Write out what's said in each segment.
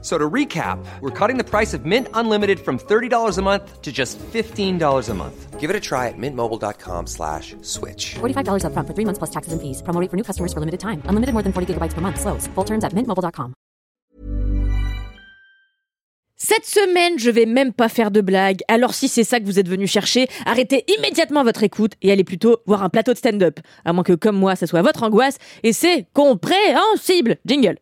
So to recap, we're cutting the price of Mint Unlimited from $30 a month to just $15 a month. Give it a try at mintmobile.com slash switch. $45 upfront for three months plus taxes and fees. Promo rate for new customers for limited time. Unlimited more than 40 gigabytes per month. Slows. Full terms at mintmobile.com. Cette semaine, je vais même pas faire de blagues. Alors si c'est ça que vous êtes venu chercher, arrêtez immédiatement votre écoute et allez plutôt voir un plateau de stand-up. À moins que comme moi, ça soit votre angoisse et c'est compréhensible. Jingle.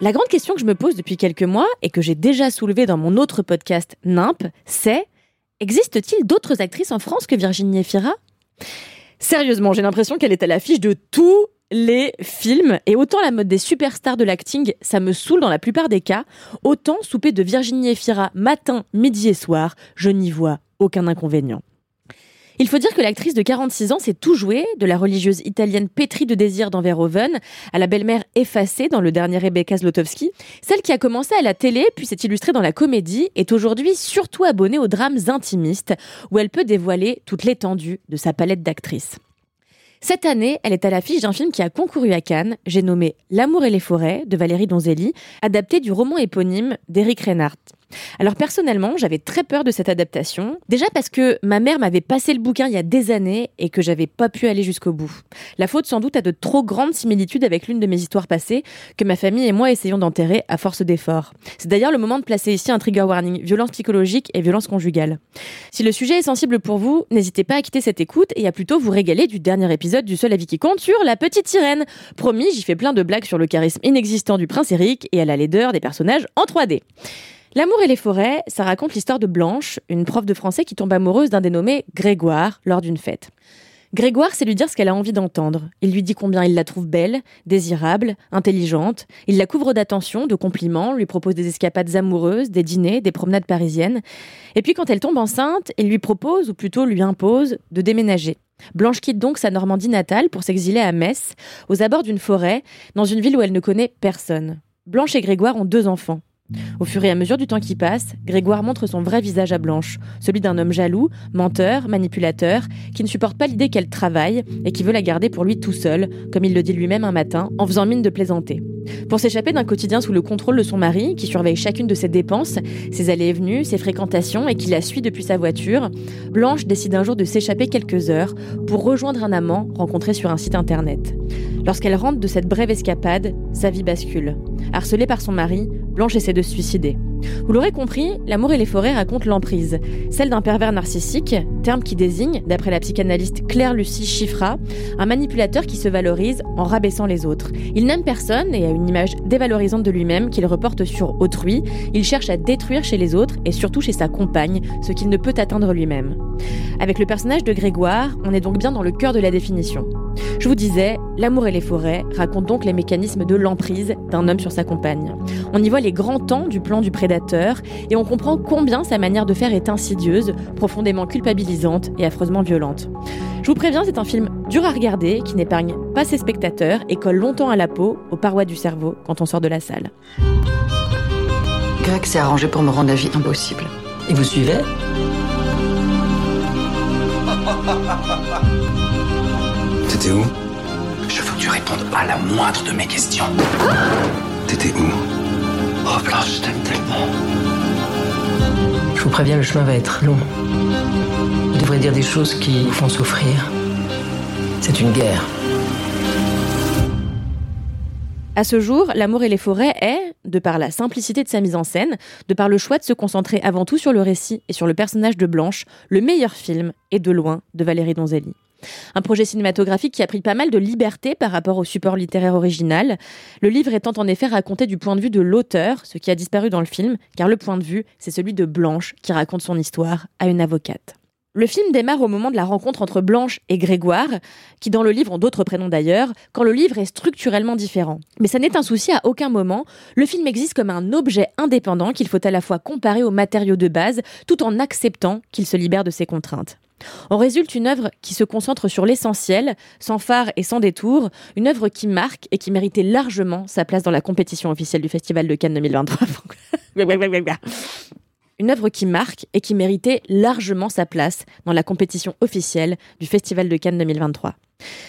La grande question que je me pose depuis quelques mois et que j'ai déjà soulevée dans mon autre podcast NIMP, c'est existe-t-il d'autres actrices en France que Virginie Efira? Sérieusement, j'ai l'impression qu'elle est à l'affiche de tous les films et autant la mode des superstars de l'acting, ça me saoule dans la plupart des cas, autant souper de Virginie Efira matin, midi et soir, je n'y vois aucun inconvénient. Il faut dire que l'actrice de 46 ans s'est tout jouée, de la religieuse italienne pétrie de désir dans Verhoeven à la belle-mère effacée dans le dernier Rebecca Zlotowski. Celle qui a commencé à la télé puis s'est illustrée dans la comédie est aujourd'hui surtout abonnée aux drames intimistes où elle peut dévoiler toute l'étendue de sa palette d'actrices. Cette année, elle est à l'affiche d'un film qui a concouru à Cannes, j'ai nommé L'amour et les forêts de Valérie Donzelli, adapté du roman éponyme d'Éric Reinhardt. Alors personnellement, j'avais très peur de cette adaptation. Déjà parce que ma mère m'avait passé le bouquin il y a des années et que j'avais pas pu aller jusqu'au bout. La faute sans doute a de trop grandes similitudes avec l'une de mes histoires passées que ma famille et moi essayons d'enterrer à force d'efforts. C'est d'ailleurs le moment de placer ici un trigger warning, violence psychologique et violence conjugale. Si le sujet est sensible pour vous, n'hésitez pas à quitter cette écoute et à plutôt vous régaler du dernier épisode du seul avis qui compte sur La Petite Sirène. Promis, j'y fais plein de blagues sur le charisme inexistant du prince Eric et à la laideur des personnages en 3D. L'amour et les forêts, ça raconte l'histoire de Blanche, une prof de français qui tombe amoureuse d'un dénommé Grégoire lors d'une fête. Grégoire, c'est lui dire ce qu'elle a envie d'entendre. Il lui dit combien il la trouve belle, désirable, intelligente. Il la couvre d'attention, de compliments, lui propose des escapades amoureuses, des dîners, des promenades parisiennes. Et puis quand elle tombe enceinte, il lui propose, ou plutôt lui impose, de déménager. Blanche quitte donc sa Normandie natale pour s'exiler à Metz, aux abords d'une forêt, dans une ville où elle ne connaît personne. Blanche et Grégoire ont deux enfants. Au fur et à mesure du temps qui passe, Grégoire montre son vrai visage à Blanche, celui d'un homme jaloux, menteur, manipulateur, qui ne supporte pas l'idée qu'elle travaille et qui veut la garder pour lui tout seul, comme il le dit lui-même un matin, en faisant mine de plaisanter. Pour s'échapper d'un quotidien sous le contrôle de son mari, qui surveille chacune de ses dépenses, ses allées et venues, ses fréquentations et qui la suit depuis sa voiture, Blanche décide un jour de s'échapper quelques heures pour rejoindre un amant rencontré sur un site internet. Lorsqu'elle rentre de cette brève escapade, sa vie bascule. Harcelée par son mari, Blanche essaie de se suicider. Vous l'aurez compris, L'amour et les forêts racontent l'emprise, celle d'un pervers narcissique, terme qui désigne, d'après la psychanalyste Claire-Lucie Chiffra, un manipulateur qui se valorise en rabaissant les autres. Il n'aime personne et a une image dévalorisante de lui-même qu'il reporte sur autrui. Il cherche à détruire chez les autres et surtout chez sa compagne ce qu'il ne peut atteindre lui-même. Avec le personnage de Grégoire, on est donc bien dans le cœur de la définition. Je vous disais, L'amour et les forêts racontent donc les mécanismes de l'emprise d'un homme sur sa compagne. On y voit les grands temps du plan du prédateur et on comprend combien sa manière de faire est insidieuse, profondément culpabilisante et affreusement violente. Je vous préviens, c'est un film dur à regarder qui n'épargne pas ses spectateurs et colle longtemps à la peau, aux parois du cerveau quand on sort de la salle. Greg s'est arrangé pour me rendre la vie impossible. Et vous suivez? T'étais où? Je veux que tu répondes à la moindre de mes questions. T'étais où? Oh Blanche, je t'aime tellement. Je vous préviens, le chemin va être long. Vous devrez dire des choses qui vous font souffrir. C'est une guerre. À ce jour, L'amour et les forêts est, de par la simplicité de sa mise en scène, de par le choix de se concentrer avant tout sur le récit et sur le personnage de Blanche, le meilleur film, et de loin, de Valérie Donzelli. Un projet cinématographique qui a pris pas mal de liberté par rapport au support littéraire original, le livre étant en effet raconté du point de vue de l'auteur, ce qui a disparu dans le film, car le point de vue, c'est celui de Blanche qui raconte son histoire à une avocate. Le film démarre au moment de la rencontre entre Blanche et Grégoire, qui dans le livre ont d'autres prénoms d'ailleurs, quand le livre est structurellement différent. Mais ça n'est un souci à aucun moment, le film existe comme un objet indépendant qu'il faut à la fois comparer aux matériaux de base, tout en acceptant qu'il se libère de ses contraintes. En résulte une œuvre qui se concentre sur l'essentiel, sans phare et sans détour, une œuvre qui marque et qui méritait largement sa place dans la compétition officielle du Festival de Cannes 2023. une œuvre qui marque et qui méritait largement sa place dans la compétition officielle du Festival de Cannes 2023.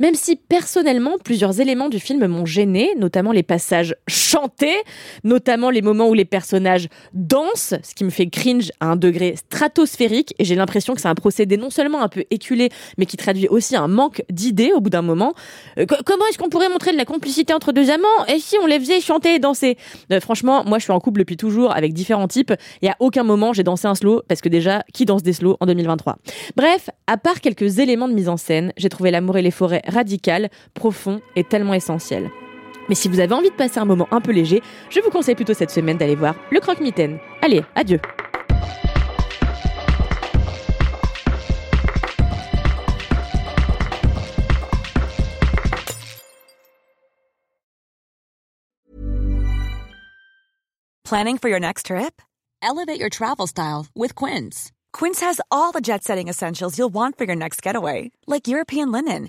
Même si personnellement plusieurs éléments du film m'ont gêné, notamment les passages chantés, notamment les moments où les personnages dansent, ce qui me fait cringe à un degré stratosphérique, et j'ai l'impression que c'est un procédé non seulement un peu éculé, mais qui traduit aussi un manque d'idées au bout d'un moment. Euh, comment est-ce qu'on pourrait montrer de la complicité entre deux amants? Et si on les faisait chanter et danser? Euh, Franchement, moi je suis en couple depuis toujours avec différents types, et à aucun moment j'ai dansé un slow, parce que déjà, qui danse des slows en 2023 Bref, à part quelques éléments de mise en scène, j'ai trouvé l'amour et les forêts radical, profond et tellement essentiel. Mais si vous avez envie de passer un moment un peu léger, je vous conseille plutôt cette semaine d'aller voir Le Croque-Mitaine. Allez, adieu Planning for your next trip? Elevate your travel style with Quince. Quince has all the jet setting essentials you'll want for your next getaway, like European linen